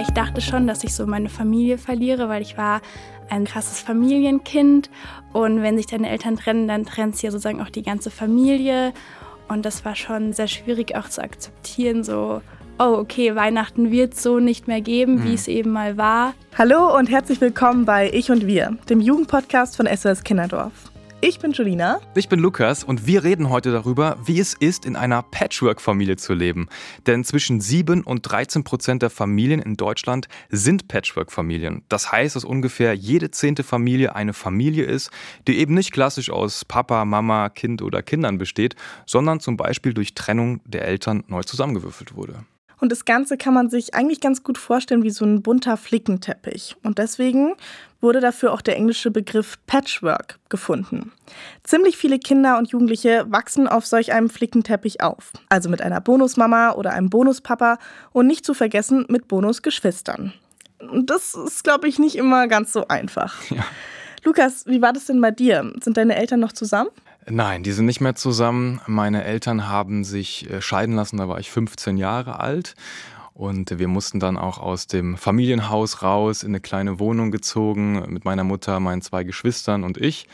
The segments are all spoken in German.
Ich dachte schon, dass ich so meine Familie verliere, weil ich war ein krasses Familienkind. Und wenn sich deine Eltern trennen, dann trennt sich ja sozusagen auch die ganze Familie. Und das war schon sehr schwierig auch zu akzeptieren, so, oh, okay, Weihnachten wird es so nicht mehr geben, mhm. wie es eben mal war. Hallo und herzlich willkommen bei Ich und Wir, dem Jugendpodcast von SOS Kinderdorf. Ich bin Julina. Ich bin Lukas und wir reden heute darüber, wie es ist, in einer Patchwork-Familie zu leben. Denn zwischen 7 und 13 Prozent der Familien in Deutschland sind Patchwork-Familien. Das heißt, dass ungefähr jede zehnte Familie eine Familie ist, die eben nicht klassisch aus Papa, Mama, Kind oder Kindern besteht, sondern zum Beispiel durch Trennung der Eltern neu zusammengewürfelt wurde. Und das Ganze kann man sich eigentlich ganz gut vorstellen wie so ein bunter Flickenteppich. Und deswegen wurde dafür auch der englische Begriff Patchwork gefunden. Ziemlich viele Kinder und Jugendliche wachsen auf solch einem Flickenteppich auf. Also mit einer Bonusmama oder einem Bonuspapa und nicht zu vergessen mit Bonusgeschwistern. Und das ist, glaube ich, nicht immer ganz so einfach. Ja. Lukas, wie war das denn bei dir? Sind deine Eltern noch zusammen? Nein, die sind nicht mehr zusammen. Meine Eltern haben sich äh, scheiden lassen, da war ich 15 Jahre alt. Und wir mussten dann auch aus dem Familienhaus raus in eine kleine Wohnung gezogen mit meiner Mutter, meinen zwei Geschwistern und ich.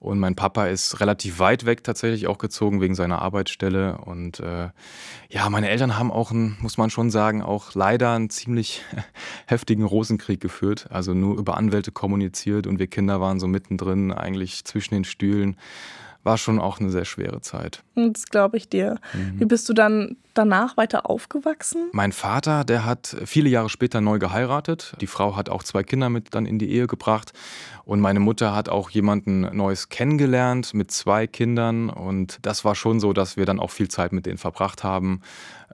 Und mein Papa ist relativ weit weg tatsächlich auch gezogen wegen seiner Arbeitsstelle. Und äh, ja, meine Eltern haben auch, einen, muss man schon sagen, auch leider einen ziemlich heftigen Rosenkrieg geführt. Also nur über Anwälte kommuniziert und wir Kinder waren so mittendrin, eigentlich zwischen den Stühlen war schon auch eine sehr schwere Zeit. Das glaube ich dir. Mhm. Wie bist du dann danach weiter aufgewachsen? Mein Vater, der hat viele Jahre später neu geheiratet. Die Frau hat auch zwei Kinder mit dann in die Ehe gebracht. Und meine Mutter hat auch jemanden Neues kennengelernt mit zwei Kindern. Und das war schon so, dass wir dann auch viel Zeit mit denen verbracht haben.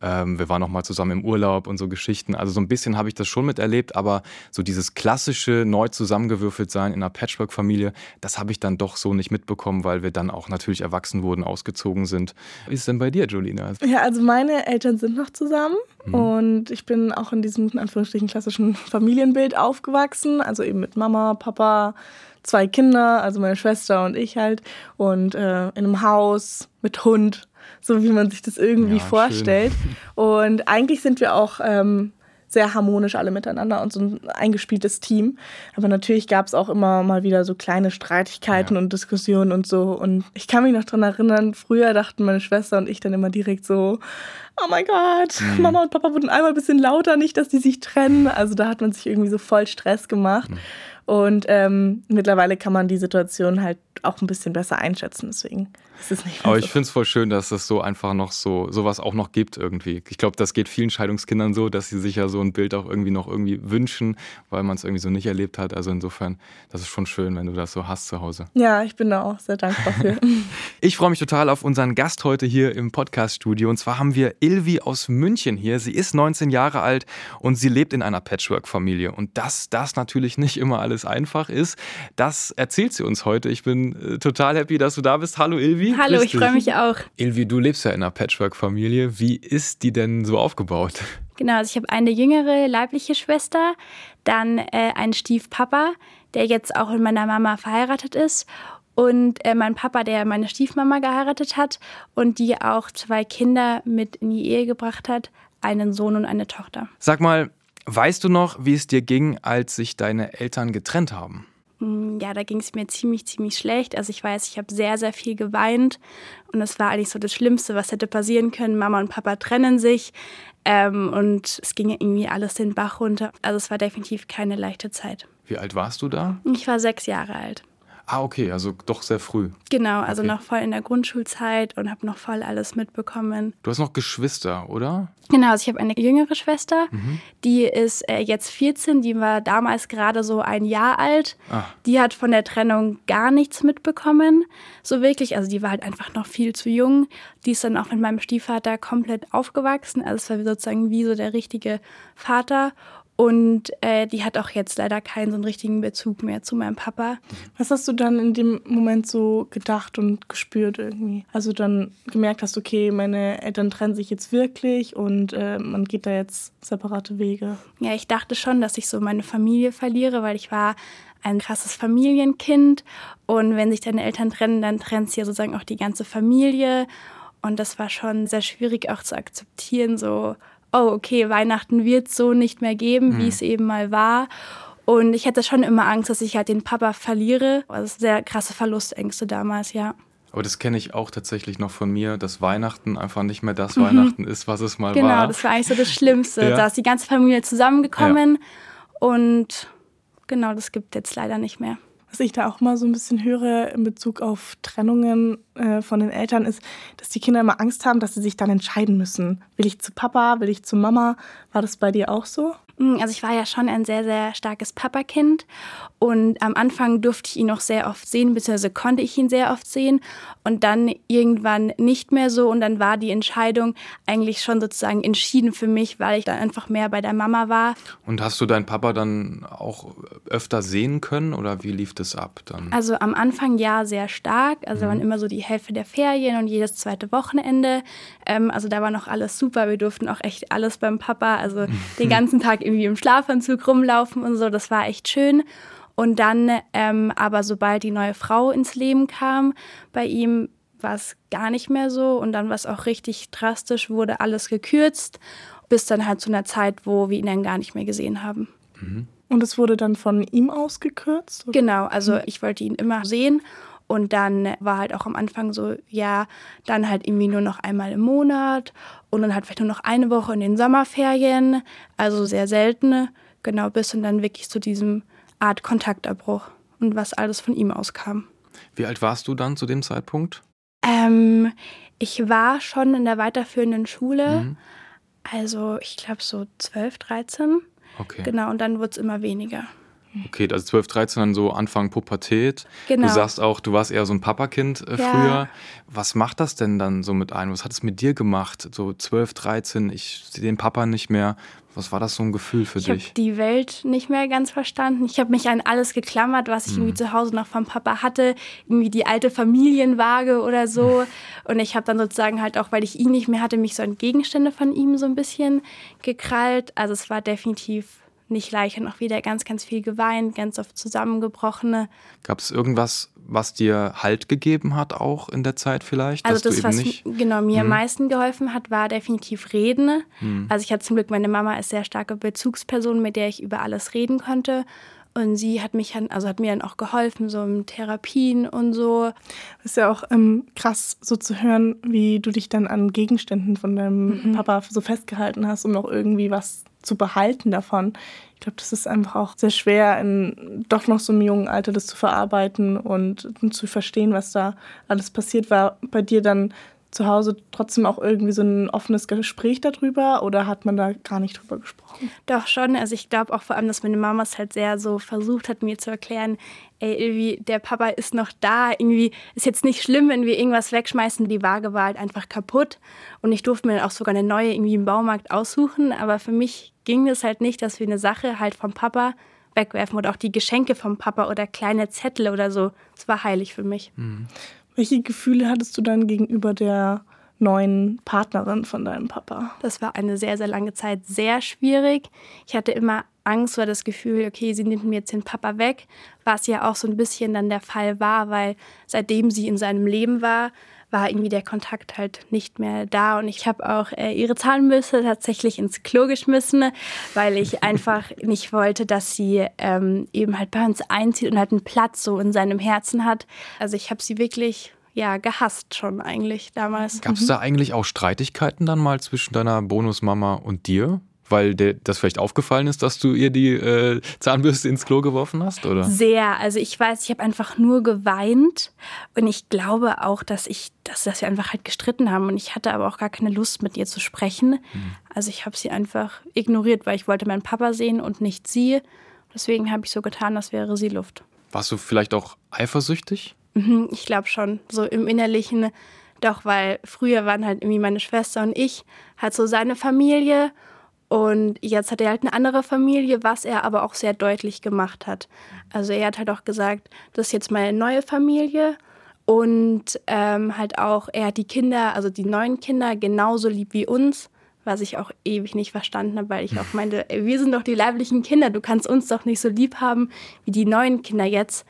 Ähm, wir waren noch mal zusammen im Urlaub und so Geschichten. Also so ein bisschen habe ich das schon miterlebt, aber so dieses klassische neu zusammengewürfelt sein in einer Patchwork-Familie, das habe ich dann doch so nicht mitbekommen, weil wir dann auch natürlich erwachsen wurden, ausgezogen sind. Wie ist es denn bei dir, Julina? Ja, also meine Eltern sind noch zusammen mhm. und ich bin auch in diesem in Anführungsstrichen klassischen Familienbild aufgewachsen, also eben mit Mama, Papa, zwei Kinder, also meine Schwester und ich halt und äh, in einem Haus mit Hund so wie man sich das irgendwie ja, vorstellt. Schön. Und eigentlich sind wir auch ähm, sehr harmonisch alle miteinander und so ein eingespieltes Team. Aber natürlich gab es auch immer mal wieder so kleine Streitigkeiten ja. und Diskussionen und so. Und ich kann mich noch daran erinnern, früher dachten meine Schwester und ich dann immer direkt so, oh mein Gott, mhm. Mama und Papa wurden einmal ein bisschen lauter, nicht, dass die sich trennen. Also da hat man sich irgendwie so voll Stress gemacht. Mhm. Und ähm, mittlerweile kann man die Situation halt auch ein bisschen besser einschätzen. Deswegen ist es nicht Aber so. ich finde es voll schön, dass es so einfach noch so sowas auch noch gibt irgendwie. Ich glaube, das geht vielen Scheidungskindern so, dass sie sich ja so ein Bild auch irgendwie noch irgendwie wünschen, weil man es irgendwie so nicht erlebt hat. Also insofern, das ist schon schön, wenn du das so hast zu Hause. Ja, ich bin da auch sehr dankbar für. ich freue mich total auf unseren Gast heute hier im Podcast-Studio. Und zwar haben wir Ilvi aus München hier. Sie ist 19 Jahre alt und sie lebt in einer Patchwork-Familie. Und dass das natürlich nicht immer alles einfach ist, das erzählt sie uns heute. Ich bin äh, total happy, dass du da bist. Hallo Ilvi. Hallo, ich freue mich auch. Ilvi, du lebst ja in einer Patchwork-Familie. Wie ist die denn so aufgebaut? Genau, also ich habe eine jüngere leibliche Schwester, dann äh, einen Stiefpapa, der jetzt auch mit meiner Mama verheiratet ist und äh, mein Papa, der meine Stiefmama geheiratet hat und die auch zwei Kinder mit in die Ehe gebracht hat, einen Sohn und eine Tochter. Sag mal, weißt du noch, wie es dir ging, als sich deine Eltern getrennt haben? Mm, ja, da ging es mir ziemlich, ziemlich schlecht. Also ich weiß, ich habe sehr, sehr viel geweint und es war eigentlich so das Schlimmste, was hätte passieren können. Mama und Papa trennen sich ähm, und es ging irgendwie alles den Bach runter. Also es war definitiv keine leichte Zeit. Wie alt warst du da? Ich war sechs Jahre alt. Ah, okay, also doch sehr früh. Genau, also okay. noch voll in der Grundschulzeit und habe noch voll alles mitbekommen. Du hast noch Geschwister, oder? Genau, also ich habe eine jüngere Schwester, mhm. die ist äh, jetzt 14, die war damals gerade so ein Jahr alt. Ah. Die hat von der Trennung gar nichts mitbekommen, so wirklich. Also die war halt einfach noch viel zu jung. Die ist dann auch mit meinem Stiefvater komplett aufgewachsen. Also es war sozusagen wie so der richtige Vater. Und äh, die hat auch jetzt leider keinen so einen richtigen Bezug mehr zu meinem Papa. Was hast du dann in dem Moment so gedacht und gespürt irgendwie? Also dann gemerkt hast, okay, meine Eltern trennen sich jetzt wirklich und äh, man geht da jetzt separate Wege. Ja, ich dachte schon, dass ich so meine Familie verliere, weil ich war ein krasses Familienkind. Und wenn sich deine Eltern trennen, dann trennt sich ja sozusagen auch die ganze Familie. Und das war schon sehr schwierig auch zu akzeptieren, so, oh, okay, Weihnachten wird es so nicht mehr geben, mhm. wie es eben mal war. Und ich hatte schon immer Angst, dass ich halt den Papa verliere. Also sehr krasse Verlustängste damals, ja. Aber das kenne ich auch tatsächlich noch von mir, dass Weihnachten einfach nicht mehr das mhm. Weihnachten ist, was es mal genau, war. Genau, das war eigentlich so das Schlimmste. ja. Da ist die ganze Familie zusammengekommen ja. und genau, das gibt es jetzt leider nicht mehr. Was ich da auch mal so ein bisschen höre in Bezug auf Trennungen äh, von den Eltern ist, dass die Kinder immer Angst haben, dass sie sich dann entscheiden müssen. Will ich zu Papa, will ich zu Mama? War das bei dir auch so? Hm, also ich war ja schon ein sehr, sehr starkes Papakind und am Anfang durfte ich ihn noch sehr oft sehen, beziehungsweise konnte ich ihn sehr oft sehen und dann irgendwann nicht mehr so und dann war die Entscheidung eigentlich schon sozusagen entschieden für mich, weil ich dann einfach mehr bei der Mama war. Und hast du deinen Papa dann auch öfter sehen können oder wie lief das ab dann? Also am Anfang ja sehr stark, also mhm. waren immer so die Hälfte der Ferien und jedes zweite Wochenende. Ähm, also da war noch alles super, wir durften auch echt alles beim Papa, also den ganzen Tag irgendwie im Schlafanzug rumlaufen und so. Das war echt schön. Und dann ähm, aber sobald die neue Frau ins Leben kam, bei ihm war es gar nicht mehr so und dann war es auch richtig drastisch, wurde alles gekürzt, bis dann halt zu einer Zeit, wo wir ihn dann gar nicht mehr gesehen haben. Mhm. Und es wurde dann von ihm aus gekürzt? Oder? Genau, also mhm. ich wollte ihn immer sehen und dann war halt auch am Anfang so, ja, dann halt irgendwie nur noch einmal im Monat und dann halt vielleicht nur noch eine Woche in den Sommerferien, also sehr selten, genau, bis und dann wirklich zu diesem Art Kontaktabbruch und was alles von ihm auskam. Wie alt warst du dann zu dem Zeitpunkt? Ähm, ich war schon in der weiterführenden Schule, mhm. also ich glaube so 12, 13. Okay. Genau, und dann wurde es immer weniger. Okay, also 12, 13 dann so Anfang Pubertät. Genau. Du sagst auch, du warst eher so ein Papakind äh, ja. früher. Was macht das denn dann so mit einem? Was hat es mit dir gemacht? So 12, 13, ich sehe den Papa nicht mehr. Was war das so ein Gefühl für ich dich? Ich habe die Welt nicht mehr ganz verstanden. Ich habe mich an alles geklammert, was ich mhm. irgendwie zu Hause noch vom Papa hatte. Irgendwie die alte Familienwaage oder so. Und ich habe dann sozusagen halt auch, weil ich ihn nicht mehr hatte, mich so an Gegenstände von ihm so ein bisschen gekrallt. Also es war definitiv nicht leicht und auch wieder ganz, ganz viel geweint, ganz oft zusammengebrochene. Gab es irgendwas, was dir Halt gegeben hat, auch in der Zeit vielleicht? Also das, was nicht... genau mir hm. am meisten geholfen hat, war definitiv Reden. Hm. Also ich hatte zum Glück, meine Mama ist sehr starke Bezugsperson, mit der ich über alles reden konnte. Und sie hat mich also hat mir dann auch geholfen, so in Therapien und so. ist ja auch ähm, krass, so zu hören, wie du dich dann an Gegenständen von deinem mhm. Papa so festgehalten hast, um noch irgendwie was zu behalten davon. Ich glaube, das ist einfach auch sehr schwer, in doch noch so einem jungen Alter das zu verarbeiten und zu verstehen, was da alles passiert war. Bei dir dann zu Hause trotzdem auch irgendwie so ein offenes Gespräch darüber oder hat man da gar nicht drüber gesprochen? Doch schon. Also ich glaube auch vor allem, dass meine Mama es halt sehr so versucht hat, mir zu erklären, ey, irgendwie, der Papa ist noch da. Irgendwie ist jetzt nicht schlimm, wenn wir irgendwas wegschmeißen. Die Waage war halt einfach kaputt. Und ich durfte mir dann auch sogar eine neue irgendwie im Baumarkt aussuchen. Aber für mich ging es halt nicht, dass wir eine Sache halt vom Papa wegwerfen oder auch die Geschenke vom Papa oder kleine Zettel oder so. Das war heilig für mich. Mhm. Welche Gefühle hattest du dann gegenüber der neuen Partnerin von deinem Papa? Das war eine sehr, sehr lange Zeit sehr schwierig. Ich hatte immer Angst oder das Gefühl, okay, sie nimmt mir jetzt den Papa weg, was ja auch so ein bisschen dann der Fall war, weil seitdem sie in seinem Leben war, war irgendwie der Kontakt halt nicht mehr da. Und ich habe auch äh, ihre Zahnbürste tatsächlich ins Klo geschmissen, weil ich einfach nicht wollte, dass sie ähm, eben halt bei uns einzieht und halt einen Platz so in seinem Herzen hat. Also ich habe sie wirklich ja, gehasst schon eigentlich damals. Gab es mhm. da eigentlich auch Streitigkeiten dann mal zwischen deiner Bonusmama und dir? Weil dir das vielleicht aufgefallen ist, dass du ihr die äh, Zahnbürste ins Klo geworfen hast, oder? Sehr. Also ich weiß, ich habe einfach nur geweint und ich glaube auch, dass ich, dass, dass wir einfach halt gestritten haben und ich hatte aber auch gar keine Lust mit ihr zu sprechen. Mhm. Also ich habe sie einfach ignoriert, weil ich wollte meinen Papa sehen und nicht sie. Deswegen habe ich so getan, als wäre sie Luft. Warst du vielleicht auch eifersüchtig? Mhm, ich glaube schon. So im Innerlichen. Doch, weil früher waren halt irgendwie meine Schwester und ich, halt so seine Familie und jetzt hat er halt eine andere Familie, was er aber auch sehr deutlich gemacht hat. Also er hat halt auch gesagt, das ist jetzt meine neue Familie und ähm, halt auch, er hat die Kinder, also die neuen Kinder genauso lieb wie uns, was ich auch ewig nicht verstanden habe, weil ich auch meinte, ey, wir sind doch die leiblichen Kinder, du kannst uns doch nicht so lieb haben wie die neuen Kinder jetzt.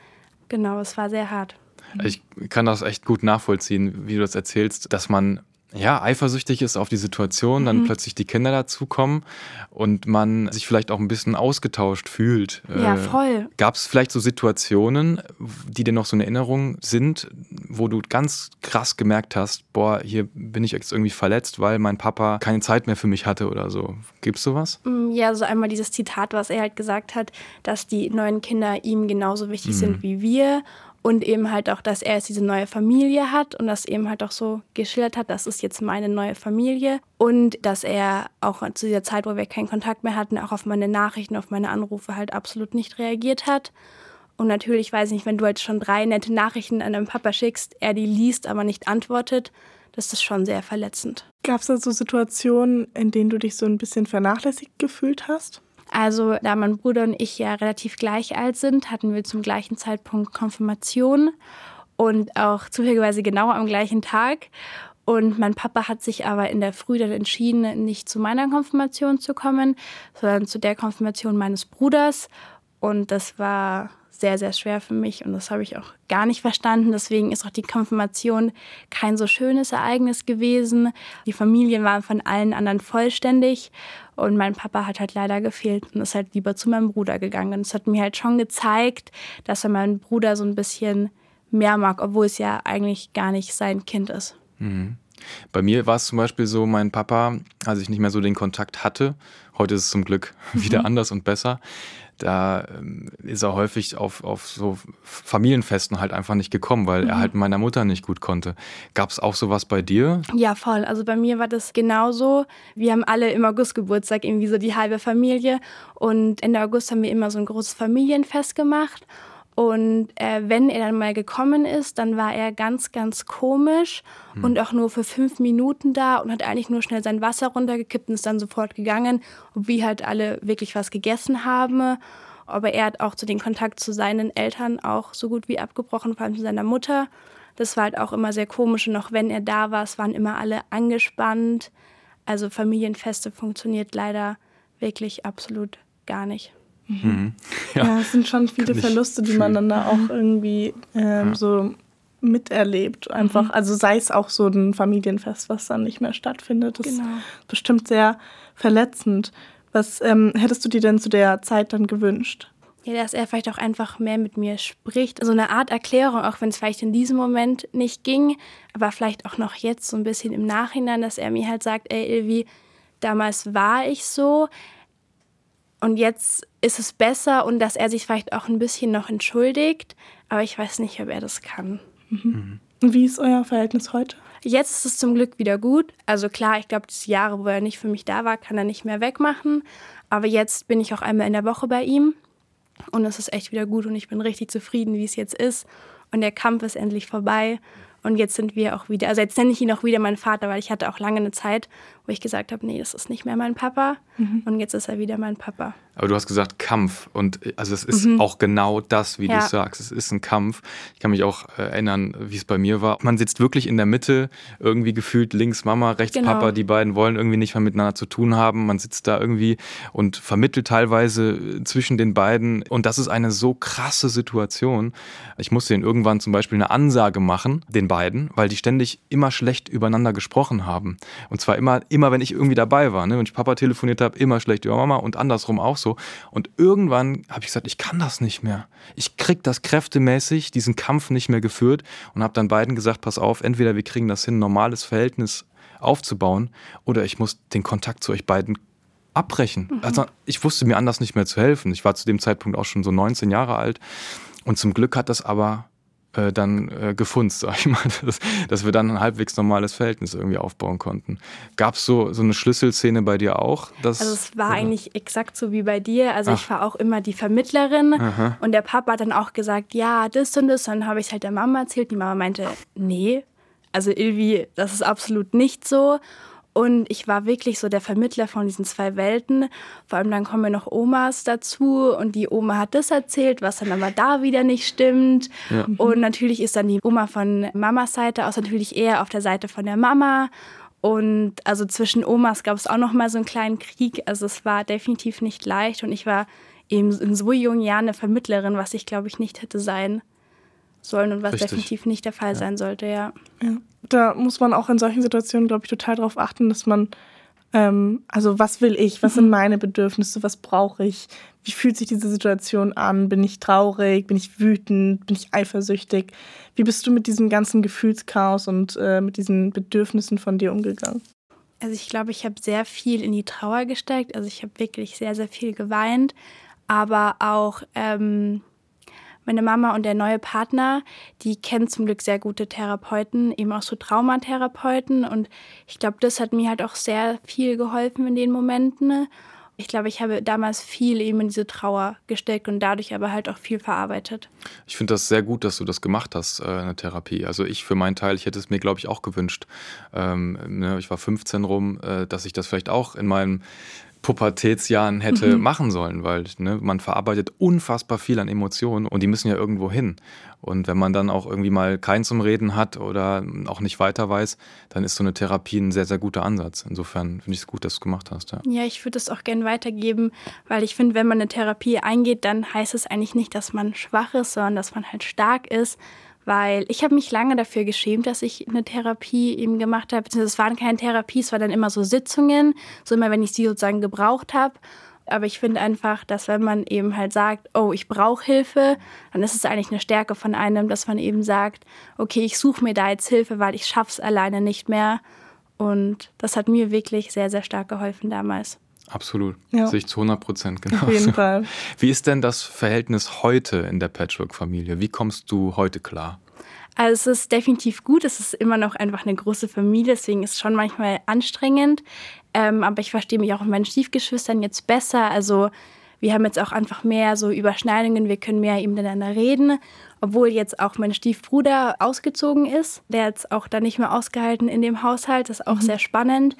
Genau, es war sehr hart. Ich kann das echt gut nachvollziehen, wie du das erzählst, dass man ja, eifersüchtig ist auf die Situation, dann mhm. plötzlich die Kinder dazukommen und man sich vielleicht auch ein bisschen ausgetauscht fühlt. Ja, äh, voll. Gab es vielleicht so Situationen, die dir noch so eine Erinnerung sind, wo du ganz krass gemerkt hast, boah, hier bin ich jetzt irgendwie verletzt, weil mein Papa keine Zeit mehr für mich hatte oder so. Gibt's sowas? Mm, ja, so einmal dieses Zitat, was er halt gesagt hat, dass die neuen Kinder ihm genauso wichtig mhm. sind wie wir und eben halt auch, dass er jetzt diese neue Familie hat und das eben halt auch so geschildert hat, das ist jetzt meine neue Familie. Und dass er auch zu dieser Zeit, wo wir keinen Kontakt mehr hatten, auch auf meine Nachrichten, auf meine Anrufe halt absolut nicht reagiert hat. Und natürlich weiß ich nicht, wenn du jetzt schon drei nette Nachrichten an deinem Papa schickst, er die liest, aber nicht antwortet, das ist schon sehr verletzend. Gab es da so Situationen, in denen du dich so ein bisschen vernachlässigt gefühlt hast? Also, da mein Bruder und ich ja relativ gleich alt sind, hatten wir zum gleichen Zeitpunkt Konfirmation und auch zufälligerweise genau am gleichen Tag. Und mein Papa hat sich aber in der Früh dann entschieden, nicht zu meiner Konfirmation zu kommen, sondern zu der Konfirmation meines Bruders. Und das war sehr, sehr schwer für mich und das habe ich auch gar nicht verstanden. Deswegen ist auch die Konfirmation kein so schönes Ereignis gewesen. Die Familien waren von allen anderen vollständig und mein Papa hat halt leider gefehlt und ist halt lieber zu meinem Bruder gegangen. Und es hat mir halt schon gezeigt, dass er meinen Bruder so ein bisschen mehr mag, obwohl es ja eigentlich gar nicht sein Kind ist. Mhm. Bei mir war es zum Beispiel so, mein Papa, als ich nicht mehr so den Kontakt hatte, heute ist es zum Glück wieder mhm. anders und besser, da ähm, ist er häufig auf, auf so Familienfesten halt einfach nicht gekommen, weil mhm. er halt meiner Mutter nicht gut konnte. Gab es auch sowas bei dir? Ja, voll. Also bei mir war das genauso. Wir haben alle im August Geburtstag, irgendwie so die halbe Familie. Und Ende August haben wir immer so ein großes Familienfest gemacht. Und äh, wenn er dann mal gekommen ist, dann war er ganz, ganz komisch hm. und auch nur für fünf Minuten da und hat eigentlich nur schnell sein Wasser runtergekippt und ist dann sofort gegangen, ob wir halt alle wirklich was gegessen haben. Aber er hat auch zu den Kontakt zu seinen Eltern auch so gut wie abgebrochen, vor allem zu seiner Mutter. Das war halt auch immer sehr komisch und auch wenn er da war, es waren immer alle angespannt. Also Familienfeste funktioniert leider wirklich absolut gar nicht. Mhm. Ja. ja. es sind schon viele Verluste, die man dann da auch irgendwie ähm, ja. so miterlebt. Einfach, mhm. also sei es auch so ein Familienfest, was dann nicht mehr stattfindet. Das genau. ist bestimmt sehr verletzend. Was ähm, hättest du dir denn zu der Zeit dann gewünscht? Ja, dass er vielleicht auch einfach mehr mit mir spricht. So eine Art Erklärung, auch wenn es vielleicht in diesem Moment nicht ging, aber vielleicht auch noch jetzt so ein bisschen im Nachhinein, dass er mir halt sagt, ey Ilvi, damals war ich so, und jetzt ist es besser und dass er sich vielleicht auch ein bisschen noch entschuldigt, aber ich weiß nicht, ob er das kann. Mhm. Und wie ist euer Verhältnis heute? Jetzt ist es zum Glück wieder gut. Also klar, ich glaube, die Jahre, wo er nicht für mich da war, kann er nicht mehr wegmachen. Aber jetzt bin ich auch einmal in der Woche bei ihm und es ist echt wieder gut und ich bin richtig zufrieden, wie es jetzt ist. Und der Kampf ist endlich vorbei. Und jetzt sind wir auch wieder, also jetzt nenne ich ihn auch wieder meinen Vater, weil ich hatte auch lange eine Zeit, wo ich gesagt habe, nee, das ist nicht mehr mein Papa. Mhm. Und jetzt ist er wieder mein Papa. Aber du hast gesagt Kampf und also es ist mhm. auch genau das, wie ja. du sagst. Es ist ein Kampf. Ich kann mich auch äh, erinnern, wie es bei mir war. Man sitzt wirklich in der Mitte, irgendwie gefühlt links Mama, rechts genau. Papa. Die beiden wollen irgendwie nicht mehr miteinander zu tun haben. Man sitzt da irgendwie und vermittelt teilweise äh, zwischen den beiden. Und das ist eine so krasse Situation. Ich musste ihnen irgendwann zum Beispiel eine Ansage machen, den beiden, weil die ständig immer schlecht übereinander gesprochen haben. Und zwar immer, immer wenn ich irgendwie dabei war. Ne? Wenn ich Papa telefoniert habe, immer schlecht über Mama und andersrum auch so so. Und irgendwann habe ich gesagt, ich kann das nicht mehr. Ich krieg das kräftemäßig, diesen Kampf nicht mehr geführt und habe dann beiden gesagt, pass auf, entweder wir kriegen das hin, ein normales Verhältnis aufzubauen oder ich muss den Kontakt zu euch beiden abbrechen. Mhm. Also ich wusste mir anders nicht mehr zu helfen. Ich war zu dem Zeitpunkt auch schon so 19 Jahre alt und zum Glück hat das aber äh, dann äh, gefunzt, sag ich mal, dass, dass, wir dann ein halbwegs normales Verhältnis irgendwie aufbauen konnten. Gab es so, so eine Schlüsselszene bei dir auch? Dass, also es war oder? eigentlich exakt so wie bei dir. Also Ach. ich war auch immer die Vermittlerin Aha. und der Papa hat dann auch gesagt, ja, das und das. Und dann habe ich es halt der Mama erzählt. Die Mama meinte, nee, also Ilvi, das ist absolut nicht so. Und ich war wirklich so der Vermittler von diesen zwei Welten. Vor allem dann kommen ja noch Omas dazu und die Oma hat das erzählt, was dann aber da wieder nicht stimmt. Ja. Und natürlich ist dann die Oma von Mamas Seite aus natürlich eher auf der Seite von der Mama. Und also zwischen Omas gab es auch noch mal so einen kleinen Krieg. Also es war definitiv nicht leicht und ich war eben in so jungen Jahren eine Vermittlerin, was ich glaube ich nicht hätte sein sollen und was Richtig. definitiv nicht der Fall ja. sein sollte, ja. ja. Da muss man auch in solchen Situationen, glaube ich, total darauf achten, dass man, ähm, also was will ich, was sind mhm. meine Bedürfnisse, was brauche ich, wie fühlt sich diese Situation an, bin ich traurig, bin ich wütend, bin ich eifersüchtig, wie bist du mit diesem ganzen Gefühlschaos und äh, mit diesen Bedürfnissen von dir umgegangen? Also ich glaube, ich habe sehr viel in die Trauer gesteckt, also ich habe wirklich sehr, sehr viel geweint, aber auch... Ähm, meine Mama und der neue Partner, die kennen zum Glück sehr gute Therapeuten, eben auch so Traumatherapeuten. Und ich glaube, das hat mir halt auch sehr viel geholfen in den Momenten. Ich glaube, ich habe damals viel eben in diese Trauer gesteckt und dadurch aber halt auch viel verarbeitet. Ich finde das sehr gut, dass du das gemacht hast, äh, in der Therapie. Also ich für meinen Teil, ich hätte es mir, glaube ich, auch gewünscht. Ähm, ne, ich war 15 rum, äh, dass ich das vielleicht auch in meinem Pubertätsjahren hätte mhm. machen sollen, weil ne, man verarbeitet unfassbar viel an Emotionen und die müssen ja irgendwo hin. Und wenn man dann auch irgendwie mal keinen zum Reden hat oder auch nicht weiter weiß, dann ist so eine Therapie ein sehr, sehr guter Ansatz. Insofern finde ich es gut, dass du es gemacht hast. Ja, ja ich würde es auch gerne weitergeben, weil ich finde, wenn man eine Therapie eingeht, dann heißt es eigentlich nicht, dass man schwach ist, sondern dass man halt stark ist weil ich habe mich lange dafür geschämt, dass ich eine Therapie eben gemacht habe. Es waren keine Therapie, es waren dann immer so Sitzungen, so immer, wenn ich sie sozusagen gebraucht habe. Aber ich finde einfach, dass wenn man eben halt sagt, oh, ich brauche Hilfe, dann ist es eigentlich eine Stärke von einem, dass man eben sagt, okay, ich suche mir da jetzt Hilfe, weil ich es alleine nicht mehr. Und das hat mir wirklich sehr, sehr stark geholfen damals. Absolut. Ja. Sehe ich zu 100 Prozent genau. Auf jeden Fall. Wie ist denn das Verhältnis heute in der Patchwork-Familie? Wie kommst du heute klar? Also es ist definitiv gut. Es ist immer noch einfach eine große Familie, deswegen ist es schon manchmal anstrengend. Ähm, aber ich verstehe mich auch mit meinen Stiefgeschwistern jetzt besser. Also wir haben jetzt auch einfach mehr so Überschneidungen. Wir können mehr eben miteinander reden. Obwohl jetzt auch mein Stiefbruder ausgezogen ist. Der hat es auch da nicht mehr ausgehalten in dem Haushalt. Das ist auch mhm. sehr spannend.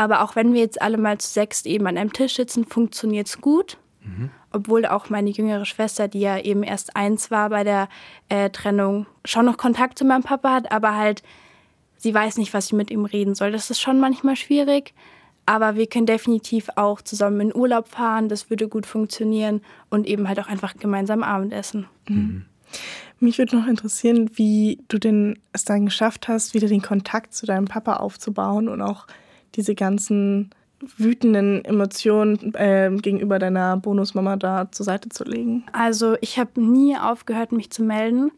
Aber auch wenn wir jetzt alle mal zu sechs eben an einem Tisch sitzen, funktioniert es gut. Mhm. Obwohl auch meine jüngere Schwester, die ja eben erst eins war bei der äh, Trennung, schon noch Kontakt zu meinem Papa hat, aber halt, sie weiß nicht, was sie mit ihm reden soll. Das ist schon manchmal schwierig. Aber wir können definitiv auch zusammen in Urlaub fahren, das würde gut funktionieren und eben halt auch einfach gemeinsam Abendessen. Mhm. Mich würde noch interessieren, wie du denn es dann geschafft hast, wieder den Kontakt zu deinem Papa aufzubauen und auch diese ganzen wütenden Emotionen äh, gegenüber deiner Bonusmama da zur Seite zu legen? Also ich habe nie aufgehört, mich zu melden.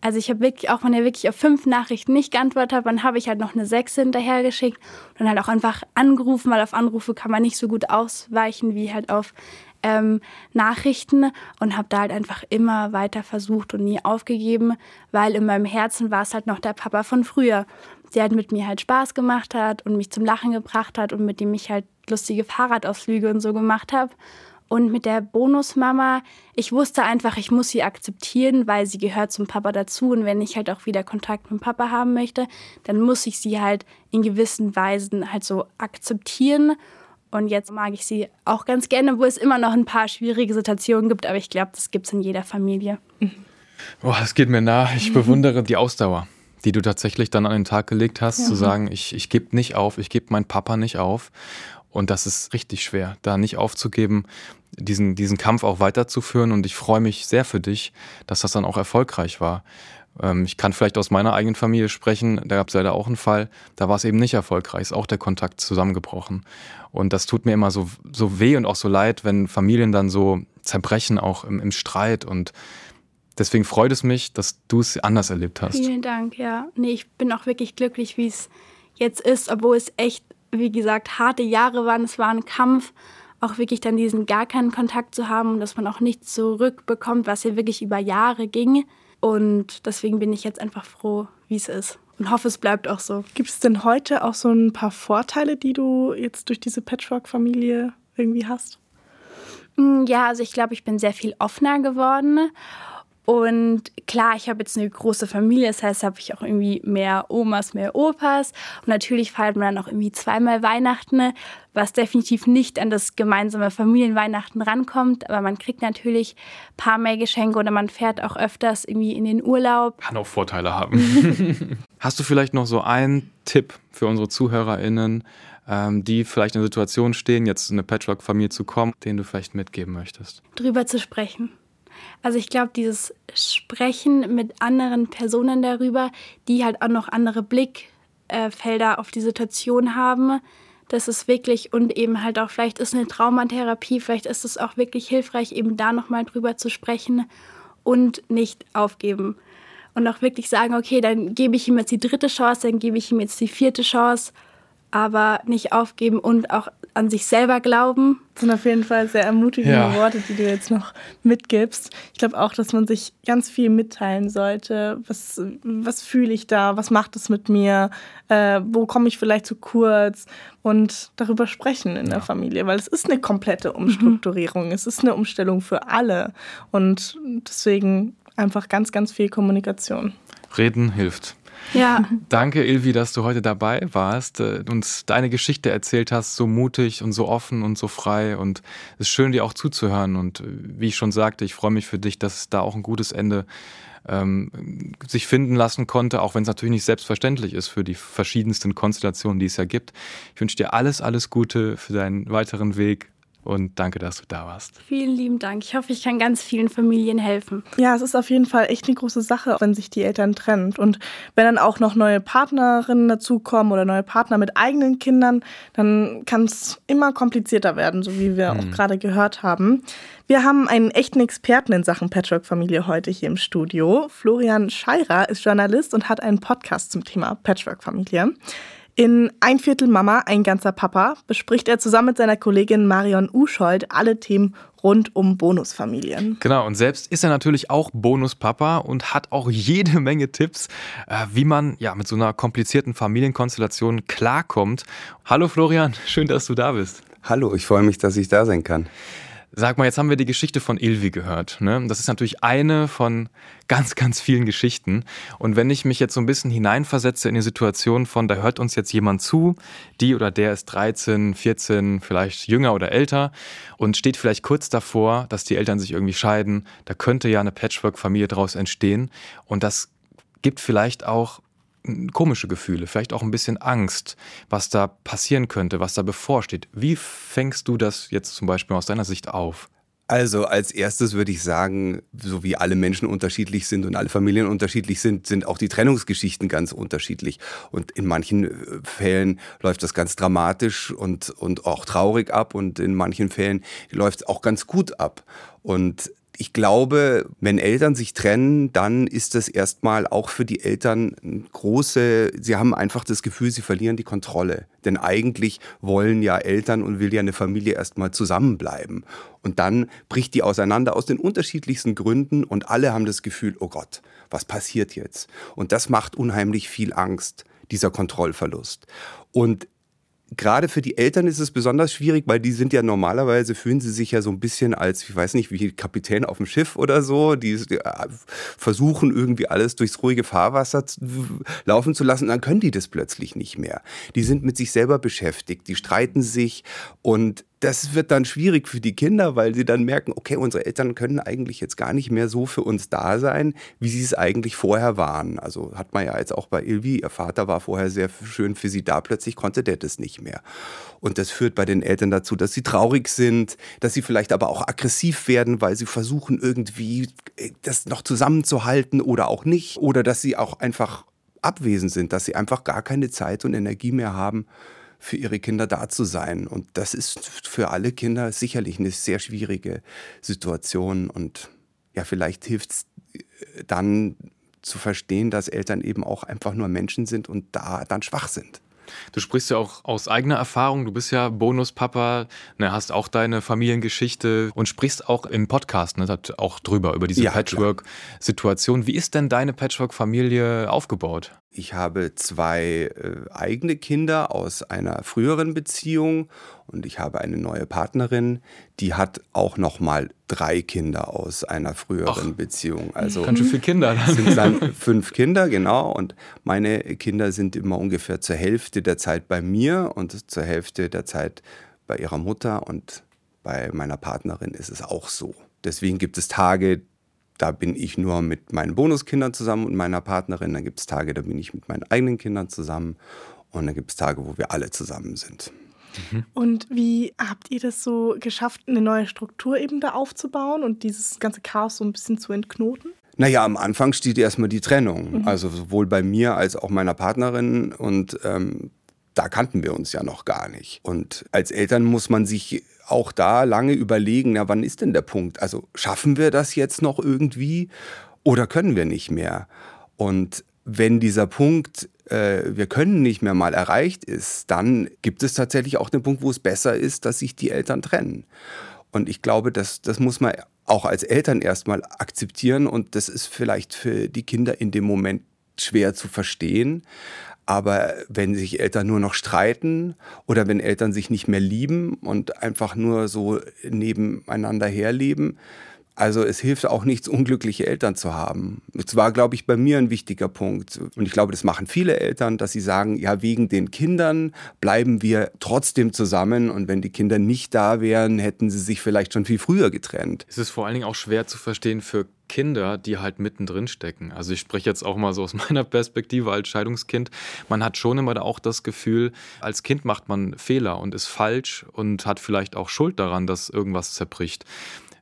Also ich habe wirklich, auch wenn er wirklich auf fünf Nachrichten nicht geantwortet hat, dann habe ich halt noch eine sechs hinterhergeschickt und dann halt auch einfach angerufen, weil auf Anrufe kann man nicht so gut ausweichen wie halt auf ähm, Nachrichten und habe da halt einfach immer weiter versucht und nie aufgegeben, weil in meinem Herzen war es halt noch der Papa von früher sie halt mit mir halt Spaß gemacht hat und mich zum Lachen gebracht hat und mit dem ich halt lustige Fahrradausflüge und so gemacht habe. Und mit der Bonusmama, ich wusste einfach, ich muss sie akzeptieren, weil sie gehört zum Papa dazu. Und wenn ich halt auch wieder Kontakt mit dem Papa haben möchte, dann muss ich sie halt in gewissen Weisen halt so akzeptieren. Und jetzt mag ich sie auch ganz gerne, wo es immer noch ein paar schwierige Situationen gibt. Aber ich glaube, das gibt es in jeder Familie. Boah, das geht mir nah. Ich bewundere die Ausdauer die du tatsächlich dann an den Tag gelegt hast, ja. zu sagen, ich, ich gebe nicht auf, ich gebe meinen Papa nicht auf. Und das ist richtig schwer, da nicht aufzugeben, diesen, diesen Kampf auch weiterzuführen. Und ich freue mich sehr für dich, dass das dann auch erfolgreich war. Ähm, ich kann vielleicht aus meiner eigenen Familie sprechen, da gab es leider auch einen Fall, da war es eben nicht erfolgreich, ist auch der Kontakt zusammengebrochen. Und das tut mir immer so, so weh und auch so leid, wenn Familien dann so zerbrechen, auch im, im Streit und Deswegen freut es mich, dass du es anders erlebt hast. Vielen Dank, ja. Nee, ich bin auch wirklich glücklich, wie es jetzt ist, obwohl es echt, wie gesagt, harte Jahre waren. Es war ein Kampf, auch wirklich dann diesen gar keinen Kontakt zu haben und dass man auch nichts zurückbekommt, was ja wirklich über Jahre ging. Und deswegen bin ich jetzt einfach froh, wie es ist. Und hoffe, es bleibt auch so. Gibt es denn heute auch so ein paar Vorteile, die du jetzt durch diese Patchwork-Familie irgendwie hast? Mm, ja, also ich glaube, ich bin sehr viel offener geworden und klar, ich habe jetzt eine große Familie, das heißt, habe ich auch irgendwie mehr Omas, mehr Opas. Und natürlich feiert man dann auch irgendwie zweimal Weihnachten, was definitiv nicht an das gemeinsame Familienweihnachten rankommt. Aber man kriegt natürlich ein paar mehr Geschenke oder man fährt auch öfters irgendwie in den Urlaub. Kann auch Vorteile haben. Hast du vielleicht noch so einen Tipp für unsere ZuhörerInnen, ähm, die vielleicht in der Situation stehen, jetzt in eine Patchwork-Familie zu kommen, den du vielleicht mitgeben möchtest? Drüber zu sprechen Also ich glaube, dieses Sprechen mit anderen Personen darüber, die halt auch noch andere Blickfelder auf die Situation haben, das ist wirklich und eben halt auch vielleicht ist eine Traumatherapie, vielleicht ist es auch wirklich hilfreich, eben da nochmal drüber zu sprechen und nicht aufgeben. Und auch wirklich sagen, okay, dann gebe ich ihm jetzt die dritte Chance, dann gebe ich ihm jetzt die vierte Chance aber nicht aufgeben und auch an sich selber glauben. Das sind auf jeden Fall sehr ermutigende ja. Worte, die du jetzt noch mitgibst. Ich glaube auch, dass man sich ganz viel mitteilen sollte. Was, was fühle ich da? Was macht es mit mir? Äh, wo komme ich vielleicht zu kurz? Und darüber sprechen in ja. der Familie, weil es ist eine komplette Umstrukturierung. Mhm. Es ist eine Umstellung für alle. Und deswegen einfach ganz, ganz viel Kommunikation. Reden hilft. Ja. Danke, Ilvi, dass du heute dabei warst, äh, uns deine Geschichte erzählt hast, so mutig und so offen und so frei. Und es ist schön, dir auch zuzuhören. Und äh, wie ich schon sagte, ich freue mich für dich, dass da auch ein gutes Ende ähm, sich finden lassen konnte, auch wenn es natürlich nicht selbstverständlich ist für die verschiedensten Konstellationen, die es ja gibt. Ich wünsche dir alles, alles Gute für deinen weiteren Weg und danke, dass du da warst. Vielen lieben Dank. Ich hoffe, ich kann ganz vielen Familien helfen. Ja, es ist auf jeden Fall echt eine große Sache, wenn sich die Eltern trennen. Und wenn dann auch noch neue Partnerinnen dazukommen oder neue Partner mit eigenen Kindern, dann kann es immer komplizierter werden, so wie wir hm. auch gerade gehört haben. Wir haben einen echten Experten in Sachen Patchwork-Familie heute hier im Studio. Florian Scheirer ist Journalist und hat einen Podcast zum Thema Patchwork-Familie. In Ein Viertel Mama, ein ganzer Papa bespricht er zusammen mit seiner Kollegin Marion Uschold alle Themen rund um Bonusfamilien. Genau, und selbst ist er natürlich auch Bonuspapa und hat auch jede Menge Tipps, äh, wie man ja mit so einer komplizierten Familienkonstellation klarkommt. Hallo Florian, schön, dass du da bist. Hallo, ich freue mich, dass ich da sein kann. Sag mal, jetzt haben wir die Geschichte von Ilvi gehört. Ne? Das ist natürlich eine von ganz, ganz vielen Geschichten. Und wenn ich mich jetzt so ein bisschen hineinversetze in die Situation von, da hört uns jetzt jemand zu, die oder der ist 13, 14, vielleicht jünger oder älter und steht vielleicht kurz davor, dass die Eltern sich irgendwie scheiden, da könnte ja eine Patchwork-Familie daraus entstehen. Und das gibt vielleicht auch komische Gefühle, vielleicht auch ein bisschen Angst, was da passieren könnte, was da bevorsteht. Wie fängst du das jetzt zum Beispiel aus deiner Sicht auf? Also als erstes würde ich sagen, so wie alle Menschen unterschiedlich sind und alle Familien unterschiedlich sind, sind auch die Trennungsgeschichten ganz unterschiedlich. Und in manchen äh, Fällen läuft das ganz dramatisch und, und auch traurig ab und in manchen Fällen läuft es auch ganz gut ab. Und ich glaube, wenn Eltern sich trennen, dann ist das erstmal auch für die Eltern große, sie haben einfach das Gefühl, sie verlieren die Kontrolle. Denn eigentlich wollen ja Eltern und will ja eine Familie erstmal zusammenbleiben. Und dann bricht die auseinander aus den unterschiedlichsten Gründen und alle haben das Gefühl, oh Gott, was passiert jetzt? Und das macht unheimlich viel Angst, dieser Kontrollverlust. Und gerade für die Eltern ist es besonders schwierig, weil die sind ja normalerweise, fühlen sie sich ja so ein bisschen als, ich weiß nicht, wie Kapitän auf dem Schiff oder so, die äh, versuchen irgendwie alles durchs ruhige Fahrwasser laufen zu lassen, dann können die das plötzlich nicht mehr. Die sind mit sich selber beschäftigt, die streiten sich und das wird dann schwierig für die Kinder, weil sie dann merken, okay, unsere Eltern können eigentlich jetzt gar nicht mehr so für uns da sein, wie sie es eigentlich vorher waren. Also hat man ja jetzt auch bei Ilvi, ihr Vater war vorher sehr schön für sie da, plötzlich konnte der das nicht mehr. Und das führt bei den Eltern dazu, dass sie traurig sind, dass sie vielleicht aber auch aggressiv werden, weil sie versuchen irgendwie äh, das noch zusammenzuhalten oder auch nicht. Oder dass sie auch einfach abwesend sind, dass sie einfach gar keine Zeit und Energie mehr haben, für ihre Kinder da zu sein. Und das ist für alle Kinder sicherlich eine sehr schwierige Situation. Und ja, vielleicht hilft es äh, dann zu verstehen, dass Eltern eben auch einfach nur Menschen sind und da dann schwach sind. Du sprichst ja auch aus eigener Erfahrung. Du bist ja Bonuspapa, ne, hast auch deine Familiengeschichte und sprichst auch im Podcast ne, auch drüber, über diese ja, Patchwork-Situation. Wie ist denn deine Patchwork-Familie aufgebaut? Ich habe zwei äh, eigene Kinder aus einer früheren Beziehung und ich habe eine neue Partnerin, die hat auch noch mal drei Kinder aus einer früheren Ach, Beziehung. Also ganz schön viele Kinder. Dann. Sind dann fünf Kinder genau und meine Kinder sind immer ungefähr zur Hälfte der Zeit bei mir und zur Hälfte der Zeit bei ihrer Mutter und bei meiner Partnerin ist es auch so. Deswegen gibt es Tage, da bin ich nur mit meinen Bonuskindern zusammen und meiner Partnerin. Dann gibt es Tage, da bin ich mit meinen eigenen Kindern zusammen. Und dann gibt es Tage, wo wir alle zusammen sind. Mhm. Und wie habt ihr das so geschafft, eine neue Struktur eben da aufzubauen und dieses ganze Chaos so ein bisschen zu entknoten? Naja, am Anfang steht erstmal die Trennung. Mhm. Also sowohl bei mir als auch meiner Partnerin. Und ähm, da kannten wir uns ja noch gar nicht. Und als Eltern muss man sich auch da lange überlegen, na, wann ist denn der Punkt? Also schaffen wir das jetzt noch irgendwie oder können wir nicht mehr? Und wenn dieser Punkt, äh, wir können nicht mehr mal erreicht ist, dann gibt es tatsächlich auch den Punkt, wo es besser ist, dass sich die Eltern trennen. Und ich glaube, das, das muss man auch als Eltern erstmal akzeptieren und das ist vielleicht für die Kinder in dem Moment schwer zu verstehen. Aber wenn sich Eltern nur noch streiten oder wenn Eltern sich nicht mehr lieben und einfach nur so nebeneinander herleben, also es hilft auch nichts, unglückliche Eltern zu haben. Das war, glaube ich, bei mir ein wichtiger Punkt. Und ich glaube, das machen viele Eltern, dass sie sagen, ja, wegen den Kindern bleiben wir trotzdem zusammen. Und wenn die Kinder nicht da wären, hätten sie sich vielleicht schon viel früher getrennt. Es ist vor allen Dingen auch schwer zu verstehen für Kinder, die halt mittendrin stecken. Also ich spreche jetzt auch mal so aus meiner Perspektive als Scheidungskind. Man hat schon immer auch das Gefühl, als Kind macht man Fehler und ist falsch und hat vielleicht auch Schuld daran, dass irgendwas zerbricht.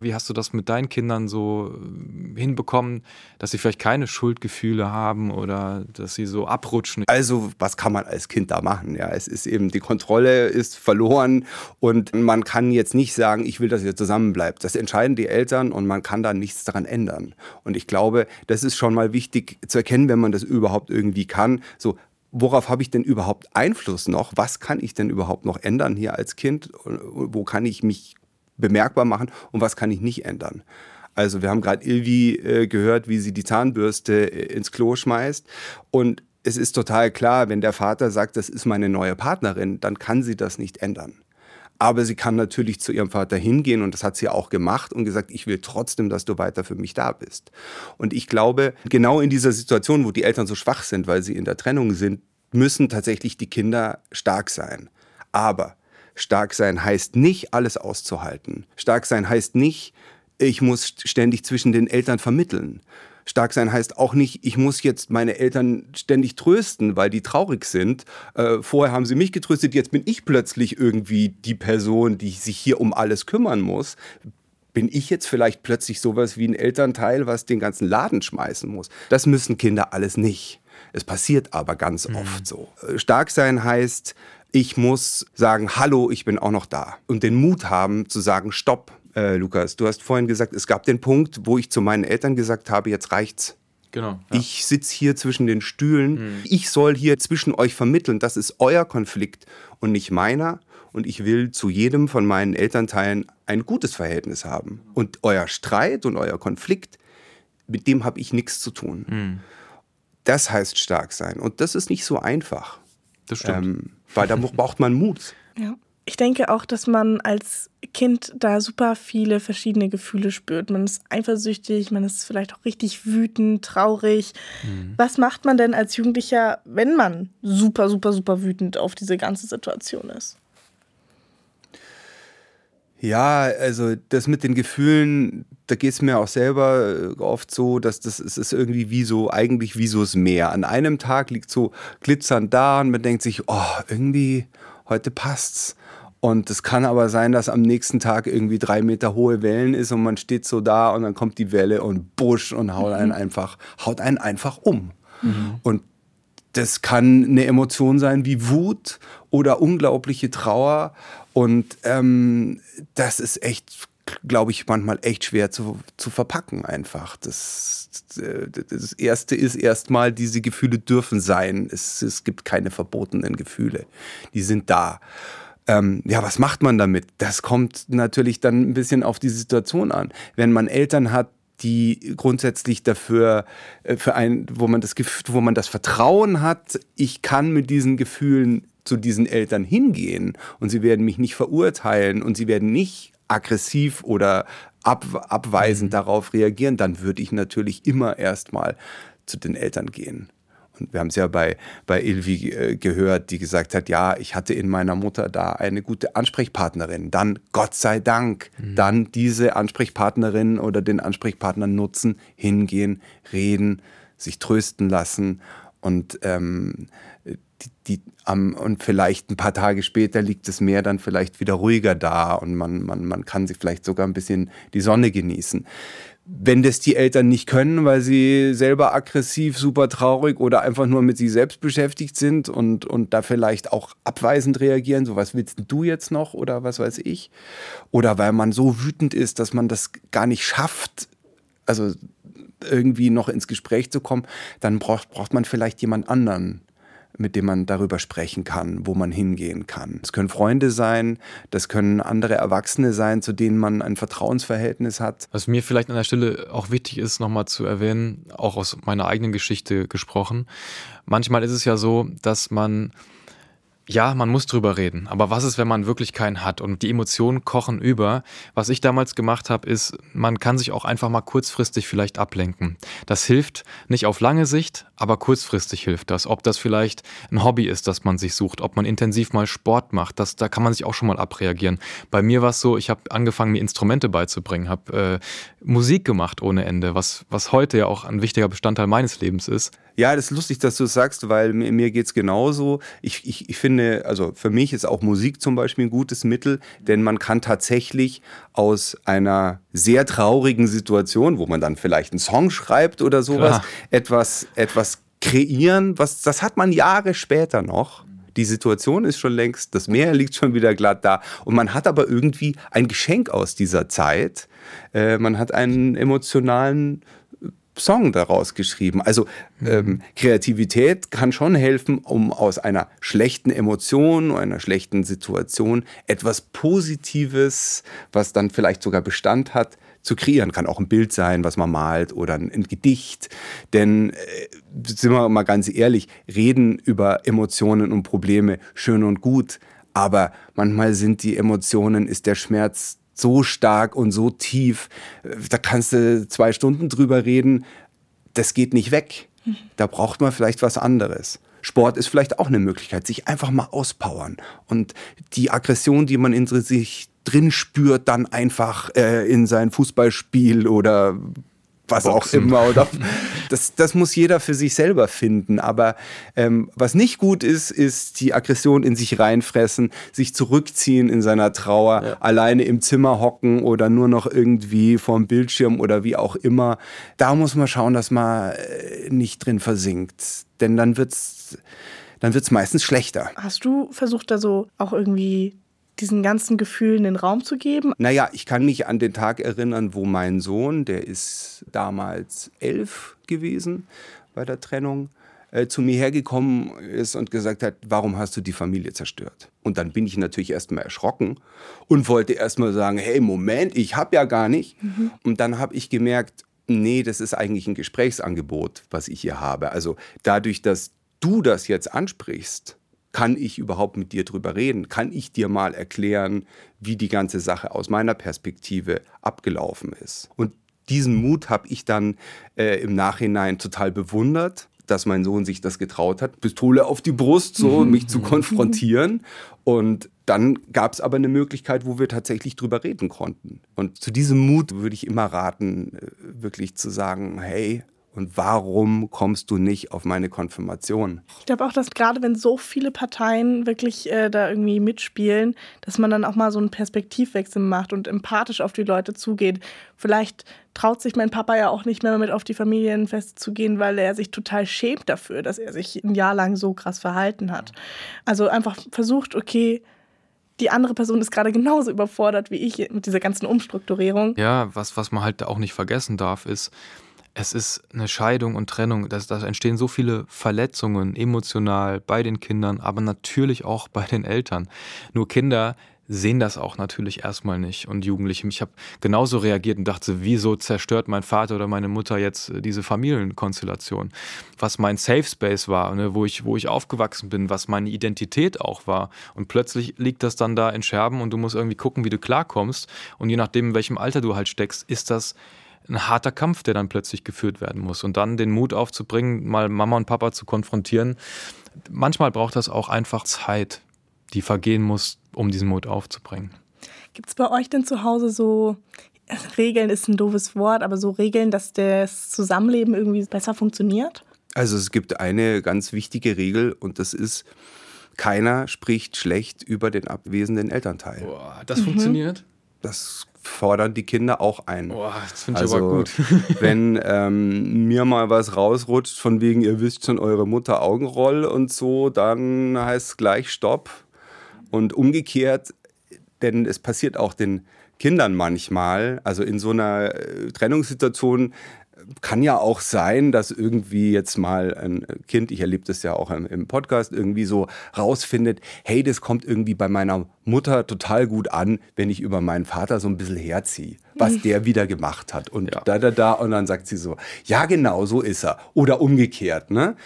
Wie hast du das mit deinen Kindern so äh, hinbekommen, dass sie vielleicht keine Schuldgefühle haben oder dass sie so abrutschen? Also, was kann man als Kind da machen? Ja, es ist eben, die Kontrolle ist verloren und man kann jetzt nicht sagen, ich will, dass ihr zusammenbleibt. Das entscheiden die Eltern und man kann da nichts daran ändern. Und ich glaube, das ist schon mal wichtig zu erkennen, wenn man das überhaupt irgendwie kann. So, worauf habe ich denn überhaupt Einfluss noch? Was kann ich denn überhaupt noch ändern hier als Kind? Wo kann ich mich bemerkbar machen und was kann ich nicht ändern. Also wir haben gerade Ilvi äh, gehört, wie sie die Zahnbürste äh, ins Klo schmeißt und es ist total klar, wenn der Vater sagt, das ist meine neue Partnerin, dann kann sie das nicht ändern. Aber sie kann natürlich zu ihrem Vater hingehen und das hat sie auch gemacht und gesagt, ich will trotzdem, dass du weiter für mich da bist. Und ich glaube, genau in dieser Situation, wo die Eltern so schwach sind, weil sie in der Trennung sind, müssen tatsächlich die Kinder stark sein. Aber Stark sein heißt nicht, alles auszuhalten. Stark sein heißt nicht, ich muss ständig zwischen den Eltern vermitteln. Stark sein heißt auch nicht, ich muss jetzt meine Eltern ständig trösten, weil die traurig sind. Äh, vorher haben sie mich getröstet, jetzt bin ich plötzlich irgendwie die Person, die sich hier um alles kümmern muss. Bin ich jetzt vielleicht plötzlich sowas wie ein Elternteil, was den ganzen Laden schmeißen muss? Das müssen Kinder alles nicht. Es passiert aber ganz mhm. oft so. Äh, stark sein heißt, ich muss sagen, hallo, ich bin auch noch da. Und den Mut haben zu sagen, stopp, äh, Lukas, du hast vorhin gesagt, es gab den Punkt, wo ich zu meinen Eltern gesagt habe, jetzt reicht's. Genau. Ja. Ich sitze hier zwischen den Stühlen. Mhm. Ich soll hier zwischen euch vermitteln. Das ist euer Konflikt und nicht meiner. Und ich will zu jedem von meinen Elternteilen ein gutes Verhältnis haben. Und euer Streit und euer Konflikt, mit dem habe ich nichts zu tun. Mhm. Das heißt stark sein. Und das ist nicht so einfach. Das stimmt. Ähm, weil da braucht man Mut. Ja. Ich denke auch, dass man als Kind da super viele verschiedene Gefühle spürt. Man ist eifersüchtig, man ist vielleicht auch richtig wütend, traurig. Mhm. Was macht man denn als Jugendlicher, wenn man super, super, super wütend auf diese ganze Situation ist? Ja, also das mit den Gefühlen, da geht es mir auch selber äh, oft so, dass das es ist irgendwie wie so, eigentlich wie so das Meer. An einem Tag liegt so glitzernd da und man denkt sich, oh, irgendwie, heute passt's. Und es kann aber sein, dass am nächsten Tag irgendwie drei Meter hohe Wellen ist und man steht so da und dann kommt die Welle und busch und haut einen mhm. einfach, haut einen einfach um. Mhm. Und das kann eine Emotion sein wie Wut oder unglaubliche Trauer. Und ähm, das ist echt, glaube ich, manchmal echt schwer zu, zu verpacken einfach. Das, das Erste ist erstmal, diese Gefühle dürfen sein. Es, es gibt keine verbotenen Gefühle. Die sind da. Ähm, ja, was macht man damit? Das kommt natürlich dann ein bisschen auf die Situation an. Wenn man Eltern hat, die grundsätzlich dafür, äh, für ein, wo man das wo man das Vertrauen hat, ich kann mit diesen Gefühlen zu diesen Eltern hingehen und sie werden mich nicht verurteilen und sie werden nicht aggressiv oder ab, abweisend mhm. darauf reagieren, dann würde ich natürlich immer erstmal zu den Eltern gehen. Und wir haben es ja bei, bei Ilvi äh, gehört, die gesagt hat, ja, ich hatte in meiner Mutter da eine gute Ansprechpartnerin. Dann, Gott sei Dank, mhm. dann diese Ansprechpartnerin oder den Ansprechpartner nutzen, hingehen, reden, sich trösten lassen. Und ähm, die, die um, und vielleicht ein paar Tage später liegt das Meer dann vielleicht wieder ruhiger da und man, man, man kann sich vielleicht sogar ein bisschen die Sonne genießen. Wenn das die Eltern nicht können, weil sie selber aggressiv, super traurig oder einfach nur mit sich selbst beschäftigt sind und, und da vielleicht auch abweisend reagieren, so was willst du jetzt noch oder was weiß ich. Oder weil man so wütend ist, dass man das gar nicht schafft, also irgendwie noch ins Gespräch zu kommen, dann braucht, braucht man vielleicht jemand anderen mit dem man darüber sprechen kann, wo man hingehen kann. Es können Freunde sein, das können andere Erwachsene sein, zu denen man ein Vertrauensverhältnis hat. Was mir vielleicht an der Stelle auch wichtig ist, nochmal zu erwähnen, auch aus meiner eigenen Geschichte gesprochen. Manchmal ist es ja so, dass man ja, man muss drüber reden. Aber was ist, wenn man wirklich keinen hat und die Emotionen kochen über? Was ich damals gemacht habe, ist, man kann sich auch einfach mal kurzfristig vielleicht ablenken. Das hilft nicht auf lange Sicht, aber kurzfristig hilft das. Ob das vielleicht ein Hobby ist, das man sich sucht, ob man intensiv mal Sport macht, das, da kann man sich auch schon mal abreagieren. Bei mir war es so, ich habe angefangen, mir Instrumente beizubringen, habe äh, Musik gemacht ohne Ende, was, was heute ja auch ein wichtiger Bestandteil meines Lebens ist. Ja, das ist lustig, dass du es sagst, weil mir, mir geht es genauso. Ich, ich, ich finde, also für mich ist auch Musik zum Beispiel ein gutes Mittel, denn man kann tatsächlich aus einer sehr traurigen Situation, wo man dann vielleicht einen Song schreibt oder sowas, etwas, etwas kreieren, was, das hat man Jahre später noch. Die Situation ist schon längst, das Meer liegt schon wieder glatt da und man hat aber irgendwie ein Geschenk aus dieser Zeit. Äh, man hat einen emotionalen Song daraus geschrieben. Also ähm, Kreativität kann schon helfen, um aus einer schlechten Emotion, einer schlechten Situation etwas Positives, was dann vielleicht sogar Bestand hat, zu kreieren. Kann auch ein Bild sein, was man malt oder ein, ein Gedicht. Denn, äh, sind wir mal ganz ehrlich, reden über Emotionen und Probleme schön und gut. Aber manchmal sind die Emotionen, ist der Schmerz so stark und so tief, da kannst du zwei Stunden drüber reden, das geht nicht weg. Da braucht man vielleicht was anderes. Sport ist vielleicht auch eine Möglichkeit, sich einfach mal auspowern und die Aggression, die man in sich drin spürt, dann einfach äh, in sein Fußballspiel oder was Boxen. auch immer. Oder, das, das muss jeder für sich selber finden. Aber ähm, was nicht gut ist, ist die Aggression in sich reinfressen, sich zurückziehen in seiner Trauer, ja. alleine im Zimmer hocken oder nur noch irgendwie vorm Bildschirm oder wie auch immer. Da muss man schauen, dass man äh, nicht drin versinkt. Denn dann wird's dann wird es meistens schlechter. Hast du versucht, da so auch irgendwie diesen ganzen Gefühlen den Raum zu geben? Naja, ich kann mich an den Tag erinnern, wo mein Sohn, der ist damals elf gewesen bei der Trennung, äh, zu mir hergekommen ist und gesagt hat, warum hast du die Familie zerstört? Und dann bin ich natürlich erstmal erschrocken und wollte erstmal sagen, hey, Moment, ich habe ja gar nicht. Mhm. Und dann habe ich gemerkt, nee, das ist eigentlich ein Gesprächsangebot, was ich hier habe. Also dadurch, dass du das jetzt ansprichst, kann ich überhaupt mit dir drüber reden? Kann ich dir mal erklären, wie die ganze Sache aus meiner Perspektive abgelaufen ist? Und diesen Mut habe ich dann äh, im Nachhinein total bewundert, dass mein Sohn sich das getraut hat, Pistole auf die Brust, so mich zu konfrontieren. Und dann gab es aber eine Möglichkeit, wo wir tatsächlich drüber reden konnten. Und zu diesem Mut würde ich immer raten, äh, wirklich zu sagen, hey, und warum kommst du nicht auf meine Konfirmation? Ich glaube auch, dass gerade wenn so viele Parteien wirklich äh, da irgendwie mitspielen, dass man dann auch mal so einen Perspektivwechsel macht und empathisch auf die Leute zugeht. Vielleicht traut sich mein Papa ja auch nicht mehr mit auf die Familienfeste zu gehen, weil er sich total schämt dafür, dass er sich ein Jahr lang so krass verhalten hat. Also einfach versucht, okay, die andere Person ist gerade genauso überfordert wie ich mit dieser ganzen Umstrukturierung. Ja, was, was man halt auch nicht vergessen darf, ist, es ist eine Scheidung und Trennung. Da entstehen so viele Verletzungen emotional bei den Kindern, aber natürlich auch bei den Eltern. Nur Kinder sehen das auch natürlich erstmal nicht und Jugendliche. Ich habe genauso reagiert und dachte, wieso zerstört mein Vater oder meine Mutter jetzt äh, diese Familienkonstellation? Was mein Safe Space war, ne, wo, ich, wo ich aufgewachsen bin, was meine Identität auch war. Und plötzlich liegt das dann da in Scherben und du musst irgendwie gucken, wie du klarkommst. Und je nachdem, in welchem Alter du halt steckst, ist das ein harter Kampf, der dann plötzlich geführt werden muss. Und dann den Mut aufzubringen, mal Mama und Papa zu konfrontieren. Manchmal braucht das auch einfach Zeit, die vergehen muss, um diesen Mut aufzubringen. Gibt es bei euch denn zu Hause so Regeln ist ein doofes Wort, aber so Regeln, dass das Zusammenleben irgendwie besser funktioniert? Also es gibt eine ganz wichtige Regel und das ist, keiner spricht schlecht über den abwesenden Elternteil. Boah, das mhm. funktioniert? Das fordern die Kinder auch ein. Boah, das finde ich also, aber gut. wenn ähm, mir mal was rausrutscht, von wegen, ihr wisst schon eure Mutter Augenroll und so, dann heißt es gleich Stopp. Und umgekehrt, denn es passiert auch den Kindern manchmal, also in so einer äh, Trennungssituation, kann ja auch sein, dass irgendwie jetzt mal ein Kind, ich erlebe das ja auch im, Podcast, irgendwie so rausfindet, hey, das kommt irgendwie bei meiner Mutter total gut an, wenn ich über meinen Vater so ein bisschen herziehe, was mhm. der wieder gemacht hat. Und ja. da, da, da. Und dann sagt sie so, ja, genau, so ist er. Oder umgekehrt. Ne?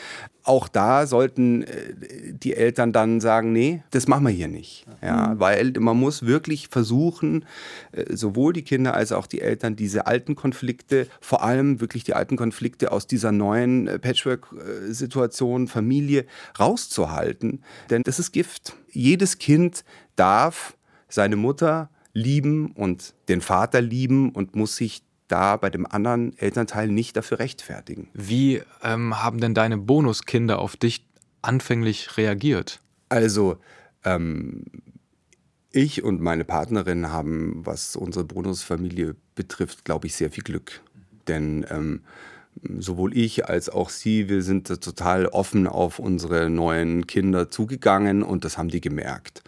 Auch da sollten äh, die Eltern dann sagen, nee, das machen wir hier nicht. Ja, mhm. Weil man muss wirklich versuchen, äh, sowohl die Kinder als auch die Eltern, diese alten Konflikte, vor allem wirklich die alten Konflikte aus dieser neuen äh, Patchwork-Situation, Familie rauszuhalten. Denn das ist Gift. Jedes Kind darf seine Mutter lieben und den Vater lieben und muss sich da bei dem anderen Elternteil nicht dafür rechtfertigen. Wie ähm, haben denn deine Bonuskinder auf dich anfänglich reagiert? Also, ähm, ich und meine Partnerin haben, was unsere Bonusfamilie betrifft, glaube ich, sehr viel Glück. Denn ähm, sowohl ich als auch sie, wir sind total offen auf unsere neuen Kinder zugegangen und das haben die gemerkt.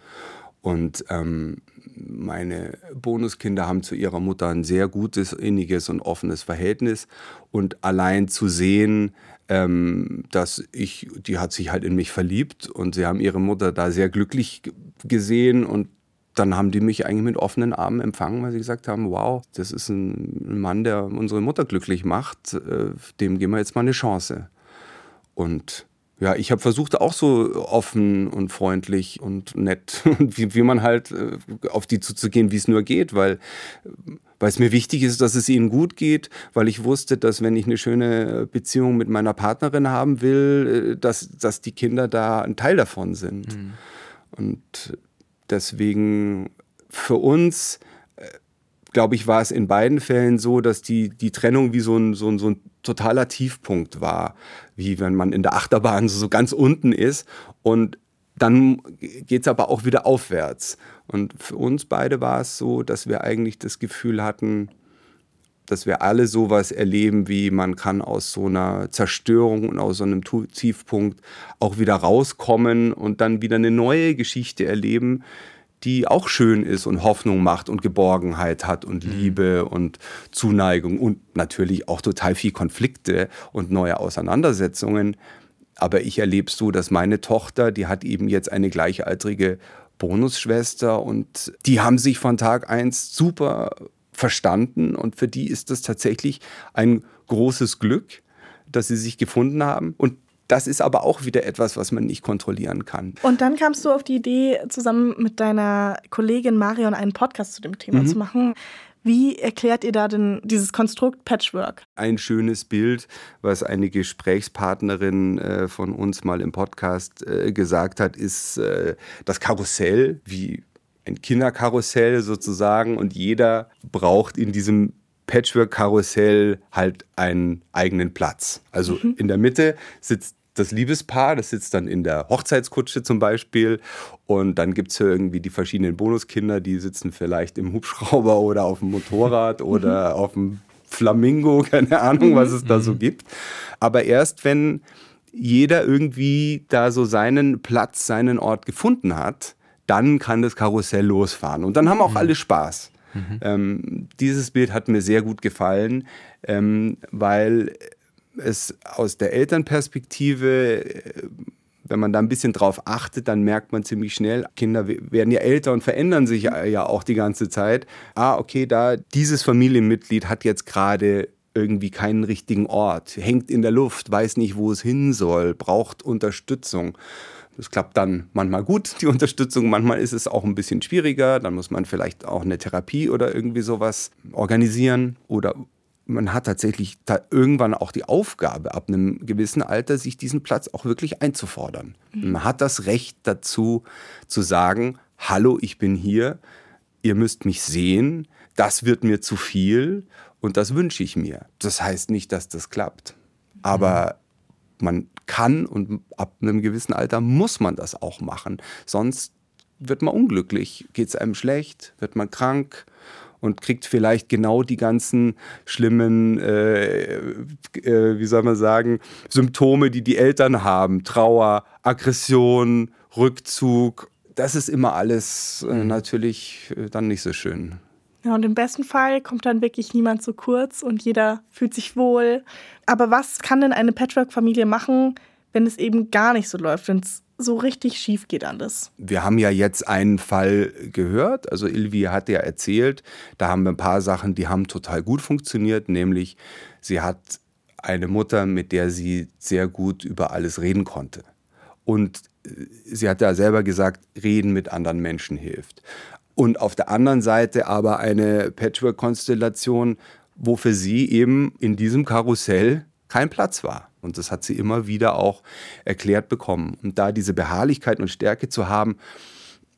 Und ähm, meine Bonuskinder haben zu ihrer Mutter ein sehr gutes, inniges und offenes Verhältnis. Und allein zu sehen, ähm, dass ich, die hat sich halt in mich verliebt und sie haben ihre Mutter da sehr glücklich gesehen und dann haben die mich eigentlich mit offenen Armen empfangen, weil sie gesagt haben, wow, das ist ein Mann, der unsere Mutter glücklich macht, äh, dem geben wir jetzt mal eine Chance. Und ja, ich habe versucht, auch so offen und freundlich und nett, wie, wie man halt äh, auf die zuzugehen, wie es nur geht, weil, weil es mir wichtig ist, dass es ihnen gut geht, weil ich wusste, dass wenn ich eine schöne Beziehung mit meiner Partnerin haben will, äh, dass, dass die Kinder da ein Teil davon sind. Mhm. Und deswegen für uns glaube ich, war es in beiden Fällen so, dass die, die Trennung wie so ein, so, ein, so ein totaler Tiefpunkt war. Wie wenn man in der Achterbahn so, ganz unten ist und dann geht es aber auch wieder aufwärts. Und für uns beide war es so, dass wir eigentlich das Gefühl hatten, dass wir alle sowas erleben, wie man kann aus so einer Zerstörung und aus so einem Tiefpunkt auch wieder rauskommen und dann wieder eine neue Geschichte erleben, die auch schön ist und Hoffnung macht und Geborgenheit hat und mhm. Liebe und Zuneigung und natürlich auch total viel Konflikte und neue Auseinandersetzungen. Aber ich erlebe so, dass meine Tochter, die hat eben jetzt eine gleichaltrige Bonusschwester und die haben sich von Tag eins super verstanden und für die ist das tatsächlich ein großes Glück, dass sie sich gefunden haben. Und das ist aber auch wieder etwas, was man nicht kontrollieren kann. Und dann kamst du auf die Idee, zusammen mit deiner Kollegin Marion einen Podcast zu dem Thema mhm. zu machen. Wie erklärt ihr da denn dieses Konstrukt Patchwork? Ein schönes Bild, was eine Gesprächspartnerin äh, von uns mal im Podcast äh, gesagt hat, ist äh, das Karussell, wie ein Kinderkarussell sozusagen. Und jeder braucht in diesem Patchwork-Karussell halt einen eigenen Platz. Also mhm. in der Mitte sitzt das Liebespaar, das sitzt dann in der Hochzeitskutsche zum Beispiel. Und dann gibt es ja irgendwie die verschiedenen Bonuskinder, die sitzen vielleicht im Hubschrauber oder auf dem Motorrad mhm. oder auf dem Flamingo, keine Ahnung, was es da so mhm. gibt. Aber erst wenn jeder irgendwie da so seinen Platz, seinen Ort gefunden hat, dann kann das Karussell losfahren. Und dann haben auch mhm. alle Spaß. Mhm. Ähm, dieses Bild hat mir sehr gut gefallen, ähm, weil es aus der Elternperspektive, äh, wenn man da ein bisschen drauf achtet, dann merkt man ziemlich schnell, Kinder werden ja älter und verändern sich ja auch die ganze Zeit. Ah, okay, da dieses Familienmitglied hat jetzt gerade irgendwie keinen richtigen Ort, hängt in der Luft, weiß nicht, wo es hin soll, braucht Unterstützung. Das klappt dann manchmal gut, die Unterstützung. Manchmal ist es auch ein bisschen schwieriger. Dann muss man vielleicht auch eine Therapie oder irgendwie sowas organisieren. Oder man hat tatsächlich da irgendwann auch die Aufgabe, ab einem gewissen Alter sich diesen Platz auch wirklich einzufordern. Mhm. Man hat das Recht dazu, zu sagen, hallo, ich bin hier, ihr müsst mich sehen, das wird mir zu viel und das wünsche ich mir. Das heißt nicht, dass das klappt. Aber man kann und ab einem gewissen Alter muss man das auch machen. Sonst wird man unglücklich, geht es einem schlecht, wird man krank und kriegt vielleicht genau die ganzen schlimmen, äh, äh, wie soll man sagen, Symptome, die die Eltern haben. Trauer, Aggression, Rückzug. Das ist immer alles äh, mhm. natürlich äh, dann nicht so schön. Ja, und im besten Fall kommt dann wirklich niemand zu kurz und jeder fühlt sich wohl. Aber was kann denn eine Patchwork-Familie machen, wenn es eben gar nicht so läuft, wenn es so richtig schief geht alles. Wir haben ja jetzt einen Fall gehört. Also Ilvi hat ja erzählt, da haben wir ein paar Sachen, die haben total gut funktioniert, nämlich sie hat eine Mutter, mit der sie sehr gut über alles reden konnte. Und äh, sie hat ja selber gesagt, reden mit anderen Menschen hilft. Und auf der anderen Seite aber eine Patchwork-Konstellation, wo für sie eben in diesem Karussell kein Platz war. Und das hat sie immer wieder auch erklärt bekommen. Und da diese Beharrlichkeit und Stärke zu haben,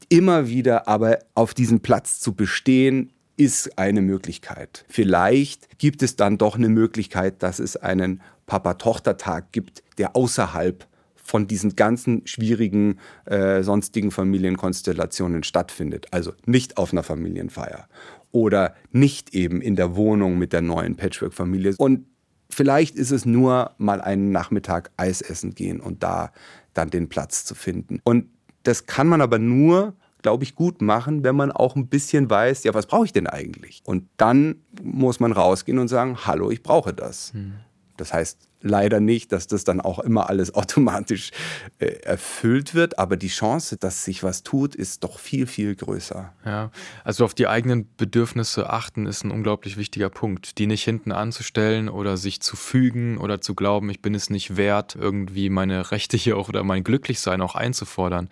immer wieder aber auf diesem Platz zu bestehen, ist eine Möglichkeit. Vielleicht gibt es dann doch eine Möglichkeit, dass es einen Papa-Tochter-Tag gibt, der außerhalb von diesen ganzen schwierigen äh, sonstigen Familienkonstellationen stattfindet. Also nicht auf einer Familienfeier oder nicht eben in der Wohnung mit der neuen Patchwork-Familie. Und Vielleicht ist es nur mal einen Nachmittag Eis essen gehen und da dann den Platz zu finden. Und das kann man aber nur, glaube ich, gut machen, wenn man auch ein bisschen weiß, ja, was brauche ich denn eigentlich? Und dann muss man rausgehen und sagen, hallo, ich brauche das. Hm. Das heißt leider nicht, dass das dann auch immer alles automatisch äh, erfüllt wird, aber die Chance, dass sich was tut, ist doch viel, viel größer. Ja, also auf die eigenen Bedürfnisse achten ist ein unglaublich wichtiger Punkt. Die nicht hinten anzustellen oder sich zu fügen oder zu glauben, ich bin es nicht wert, irgendwie meine Rechte hier auch oder mein Glücklichsein auch einzufordern.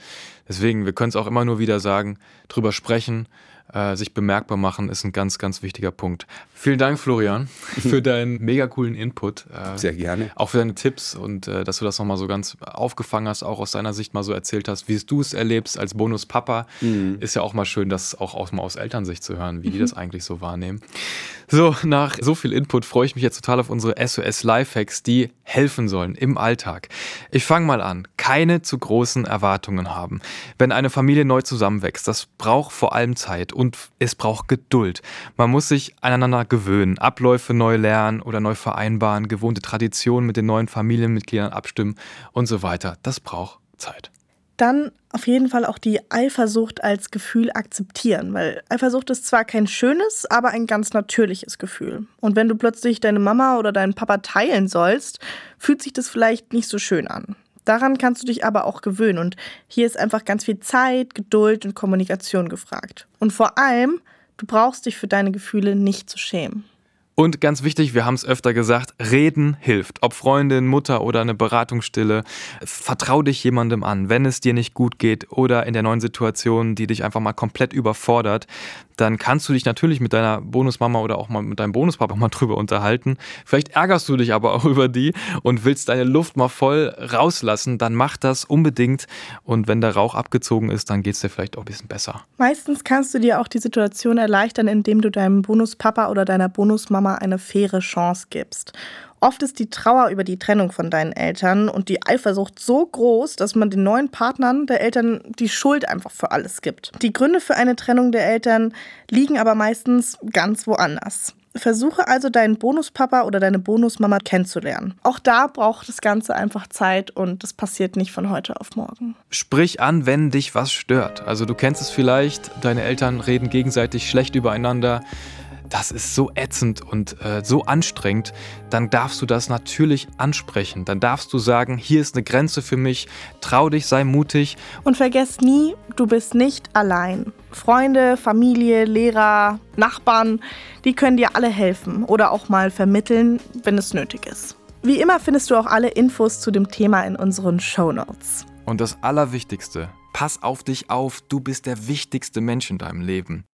Deswegen, wir können es auch immer nur wieder sagen, drüber sprechen, äh, sich bemerkbar machen, ist ein ganz, ganz wichtiger Punkt. Vielen Dank, Florian, für deinen mega coolen Input. Äh, Sehr gerne. Auch für deine Tipps und äh, dass du das nochmal so ganz aufgefangen hast, auch aus deiner Sicht mal so erzählt hast, wie du es erlebst als Bonus-Papa. Mhm. Ist ja auch mal schön, das auch, auch mal aus Elternsicht zu hören, wie mhm. die das eigentlich so wahrnehmen. So, nach so viel Input freue ich mich jetzt total auf unsere SOS Lifehacks, die helfen sollen im Alltag. Ich fange mal an. Keine zu großen Erwartungen haben. Wenn eine Familie neu zusammenwächst, das braucht vor allem Zeit und es braucht Geduld. Man muss sich aneinander gewöhnen, Abläufe neu lernen oder neu vereinbaren, gewohnte Traditionen mit den neuen Familienmitgliedern abstimmen und so weiter. Das braucht Zeit. Dann auf jeden Fall auch die Eifersucht als Gefühl akzeptieren, weil Eifersucht ist zwar kein schönes, aber ein ganz natürliches Gefühl. Und wenn du plötzlich deine Mama oder deinen Papa teilen sollst, fühlt sich das vielleicht nicht so schön an. Daran kannst du dich aber auch gewöhnen und hier ist einfach ganz viel Zeit, Geduld und Kommunikation gefragt. Und vor allem, du brauchst dich für deine Gefühle nicht zu schämen. Und ganz wichtig, wir haben es öfter gesagt, reden hilft. Ob Freundin, Mutter oder eine Beratungsstille. Vertrau dich jemandem an, wenn es dir nicht gut geht oder in der neuen Situation, die dich einfach mal komplett überfordert dann kannst du dich natürlich mit deiner Bonusmama oder auch mal mit deinem Bonuspapa mal drüber unterhalten. Vielleicht ärgerst du dich aber auch über die und willst deine Luft mal voll rauslassen, dann mach das unbedingt. Und wenn der Rauch abgezogen ist, dann geht es dir vielleicht auch ein bisschen besser. Meistens kannst du dir auch die Situation erleichtern, indem du deinem Bonuspapa oder deiner Bonusmama eine faire Chance gibst. Oft ist die Trauer über die Trennung von deinen Eltern und die Eifersucht so groß, dass man den neuen Partnern der Eltern die Schuld einfach für alles gibt. Die Gründe für eine Trennung der Eltern liegen aber meistens ganz woanders. Versuche also deinen Bonuspapa oder deine Bonusmama kennenzulernen. Auch da braucht das Ganze einfach Zeit und das passiert nicht von heute auf morgen. Sprich an, wenn dich was stört. Also du kennst es vielleicht, deine Eltern reden gegenseitig schlecht übereinander das ist so ätzend und äh, so anstrengend, dann darfst du das natürlich ansprechen. Dann darfst du sagen, hier ist eine Grenze für mich, trau dich, sei mutig. Und vergiss nie, du bist nicht allein. Freunde, Familie, Lehrer, Nachbarn, die können dir alle helfen oder auch mal vermitteln, wenn es nötig ist. Wie immer findest du auch alle Infos zu dem Thema in unseren Show Notes. Und das Allerwichtigste, pass auf dich auf, du bist der wichtigste Mensch in deinem Leben.